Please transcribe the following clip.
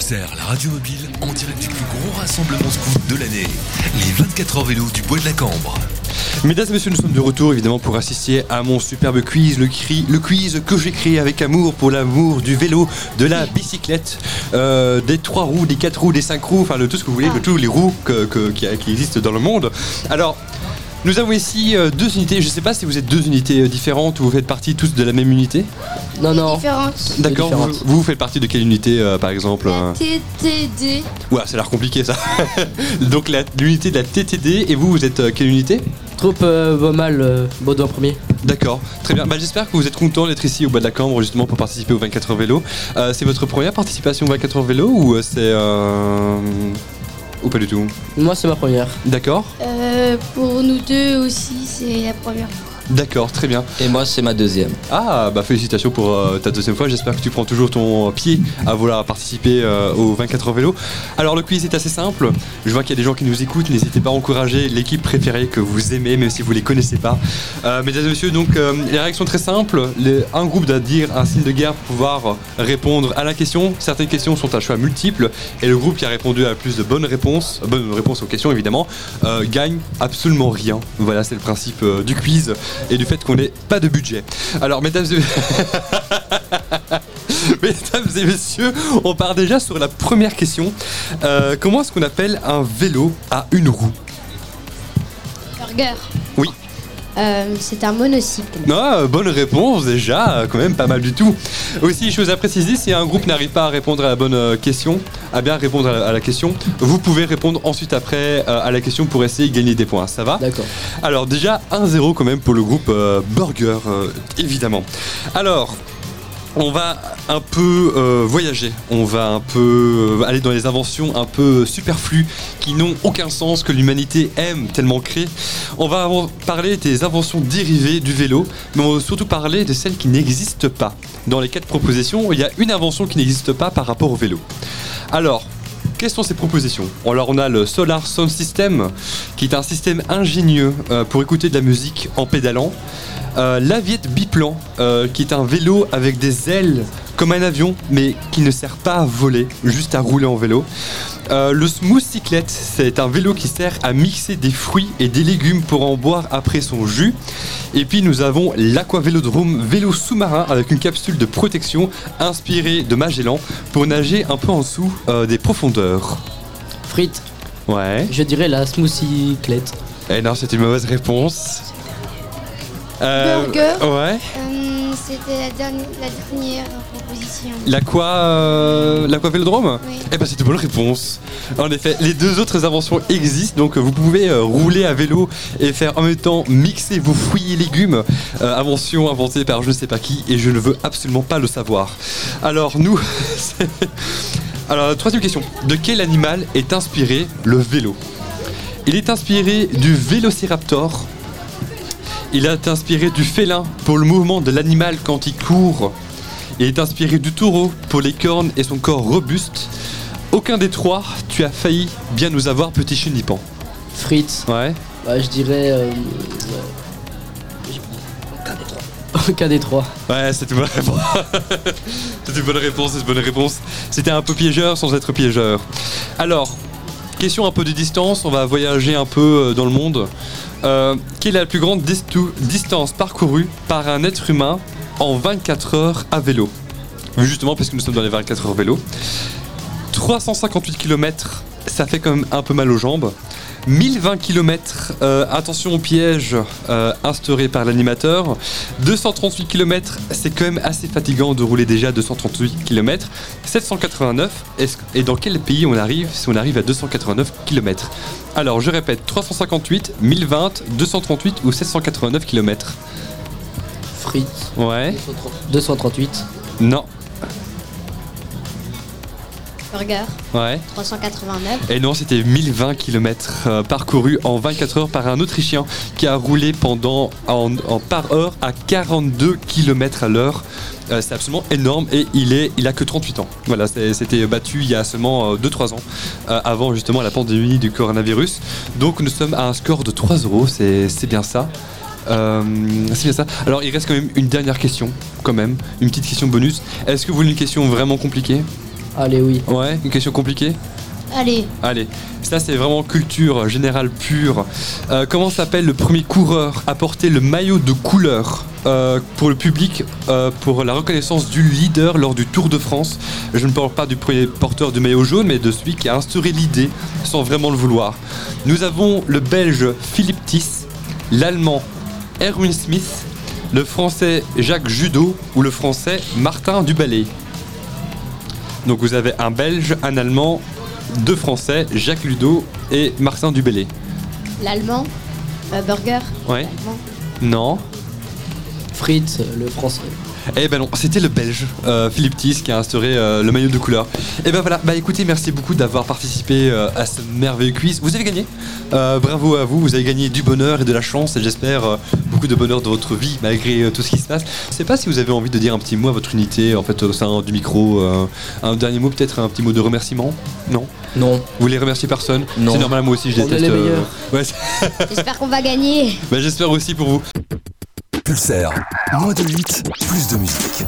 Pulsar, la radio mobile, en direct du plus gros rassemblement scout de l'année. Les 24 heures vélo du Bois de la Cambre. Mesdames et messieurs, nous sommes de retour évidemment pour assister à mon superbe quiz, le, cri, le quiz que j'ai créé avec amour pour l'amour du vélo, de la bicyclette, euh, des trois roues, des quatre roues, des cinq roues, enfin de tout ce que vous voulez, de tous les roues que- que- qui, qui existent dans le monde. Alors, nous avons ici euh, deux unités. Je ne sais pas si vous êtes deux unités euh, différentes ou vous faites partie tous de la même unité. Non, non. Différence. D'accord. Vous, différentes. vous faites partie de quelle unité euh, par exemple euh TTD. Ouah, ça a l'air compliqué ça. Donc la- l'unité de la TTD et vous, vous êtes euh, quelle unité? Troupe euh, Bomal, euh, Baudouin premier. D'accord, très bien. Bah, J'espère que vous êtes content d'être ici au bas de la Cambre justement pour participer au 24 heures vélo. Euh, c'est votre première participation au 24 heures vélo ou euh, c'est... euh, Ou pas du tout? Moi, c'est ma première. D'accord Euh, pour nous deux aussi, c'est la première fois. D'accord, très bien. Et moi, c'est ma deuxième. Ah, bah félicitations pour euh, ta deuxième fois. J'espère que tu prends toujours ton pied à vouloir participer euh, au 24 heures vélo. Alors le quiz est assez simple. Je vois qu'il y a des gens qui nous écoutent. N'hésitez pas à encourager l'équipe préférée que vous aimez, même si vous les connaissez pas. Euh, mesdames et messieurs, donc les règles sont très simples. Les- un groupe doit dire un signe de guerre pour pouvoir répondre à la question. Certaines questions sont à choix multiples et le groupe qui a répondu à plus de bonnes réponses, bonnes réponses aux questions évidemment, gagne absolument rien. Voilà, c'est le principe du quiz et du fait qu'on n'ait pas de budget. Alors, mesdames et... mesdames et messieurs, on part déjà sur la première question. Euh, comment est-ce qu'on appelle un vélo à une roue? Burger. Oui. Euh, c'est un monocycle. Ah, bonne réponse déjà, quand même pas mal du tout. Aussi, chose à préciser, si un groupe n'arrive pas à répondre à la bonne euh, question, à bien répondre à la, à la question, vous pouvez répondre ensuite après euh, à la question pour essayer de gagner des points. Ça va D'accord. Alors déjà 1-0 quand même pour le groupe euh, Burger, euh, évidemment. Alors, on va un peu euh, voyager, on va un peu euh, aller dans les inventions un peu superflues qui n'ont aucun sens, que l'humanité aime tellement créer. On va parler des inventions dérivées du vélo, mais on va surtout parler de celles qui n'existent pas. Dans les quatre propositions, il y a une invention qui n'existe pas par rapport au vélo. Alors, quelles sont ces propositions Alors on a le Solar Sound System, qui est un système ingénieux euh, pour écouter de la musique en pédalant. Euh, L'Aviette Biplan, euh, qui est un vélo avec des ailes comme un avion, mais qui ne sert pas à voler, juste à rouler en vélo. Euh, le Smooth Cyclette, c'est un vélo qui sert à mixer des fruits et des légumes pour en boire après son jus. Et puis nous avons l'Aquavélodrome, vélo sous-marin avec une capsule de protection inspirée de Magellan pour nager un peu en dessous euh, des profondeurs. Frites, Ouais. je dirais la smoothie clette. Eh non, c'est une mauvaise réponse. Euh, Burger. Ouais. Euh, C'était la dernière, la dernière proposition. L'aqua, euh, l'aquavélodrome Oui. Eh ben c'est une bonne réponse. En effet, les deux autres inventions existent, donc vous pouvez euh, rouler à vélo et faire en même temps mixer vos fruits et légumes. Euh, invention inventée par je ne sais pas qui et je ne veux absolument pas le savoir. Alors nous, alors troisième question. De quel animal est inspiré le vélo? Il est inspiré du vélociraptor. Il est inspiré du félin pour le mouvement de l'animal quand il court. Il est inspiré du taureau pour les cornes et son corps robuste. Aucun des trois, tu as failli bien nous avoir, petit chenipan. Frites, Ouais. bah, je dirais. euh, euh, Aucun des trois. Ouais, c'est une bonne réponse. c'est une bonne réponse, c'est une bonne réponse. C'était un peu piégeur sans être piégeur. Alors, question un peu de distance, on va voyager un peu euh, dans le monde. Euh, quelle est la plus grande distance parcourue par un être humain en 24 heures à vélo? Justement parce que nous sommes dans les 24 heures vélo. 358 km, ça fait quand même un peu mal aux jambes. 1020 km, attention au piège euh, instauré par l'animateur. 238 km, c'est quand même assez fatigant de rouler déjà 238 km. 789, est-ce- et dans quel pays on arrive si on arrive à 289 km Alors je répète, 358, 1020, 238 ou 789 km Frites, Ouais 238. Non Burger. Ouais 389. Et non, c'était 1020 km parcourus en 24 heures par un Autrichien qui a roulé pendant en, en par heure à 42 km à l'heure. Euh, c'est absolument énorme et il est, il a que 38 ans. Voilà, c'était battu il y a seulement 2-3 ans, euh, avant justement la pandémie du coronavirus. Donc nous sommes à un score de 3 euros, c'est c'est bien ça. Euh, c'est bien ça. Alors il reste quand même une dernière question, quand même, une petite question bonus. Est-ce que vous voulez une question vraiment compliquée? Allez, oui. Ouais, une question compliquée Allez, Allez, ça c'est vraiment culture générale pure. Euh, comment s'appelle le premier coureur à porter le maillot de couleur euh, pour le public euh, pour la reconnaissance du leader lors du Tour de France? Je ne parle pas du premier porteur du maillot jaune, mais de celui qui a instauré l'idée sans vraiment le vouloir. Nous avons le belge Philippe Tiss, l'allemand Erwin Smith, le français Jacques Judo ou le français Martin Duballet. Donc vous avez un belge, un allemand, deux français, Jacques Ludo et Martin Dubélé. l'allemand, euh, burger, Ouais. Non. Fritz, euh, le français. Eh ben non, c'était le belge, euh, Philippe Tiss, qui a instauré euh, le maillot de couleur. Et ben voilà, bah écoutez, merci beaucoup d'avoir participé euh, à ce merveilleux quiz. Vous avez gagné. Euh, bravo à vous, vous avez gagné du bonheur et de la chance et j'espère euh, beaucoup de bonheur dans votre vie malgré euh, tout ce qui se passe. Je sais pas si vous avez envie de dire un petit mot à votre unité, en fait, au sein du micro. euh, un dernier mot, peut-être un petit mot de remerciement? Non? Non. Vous voulez remercier personne? Non. C'est normal, moi aussi je On est déteste. les. Ouais, c'est- J'espère qu'on va gagner. bah, j'espère aussi pour vous. Pulsaire, moins de 8, plus de musique.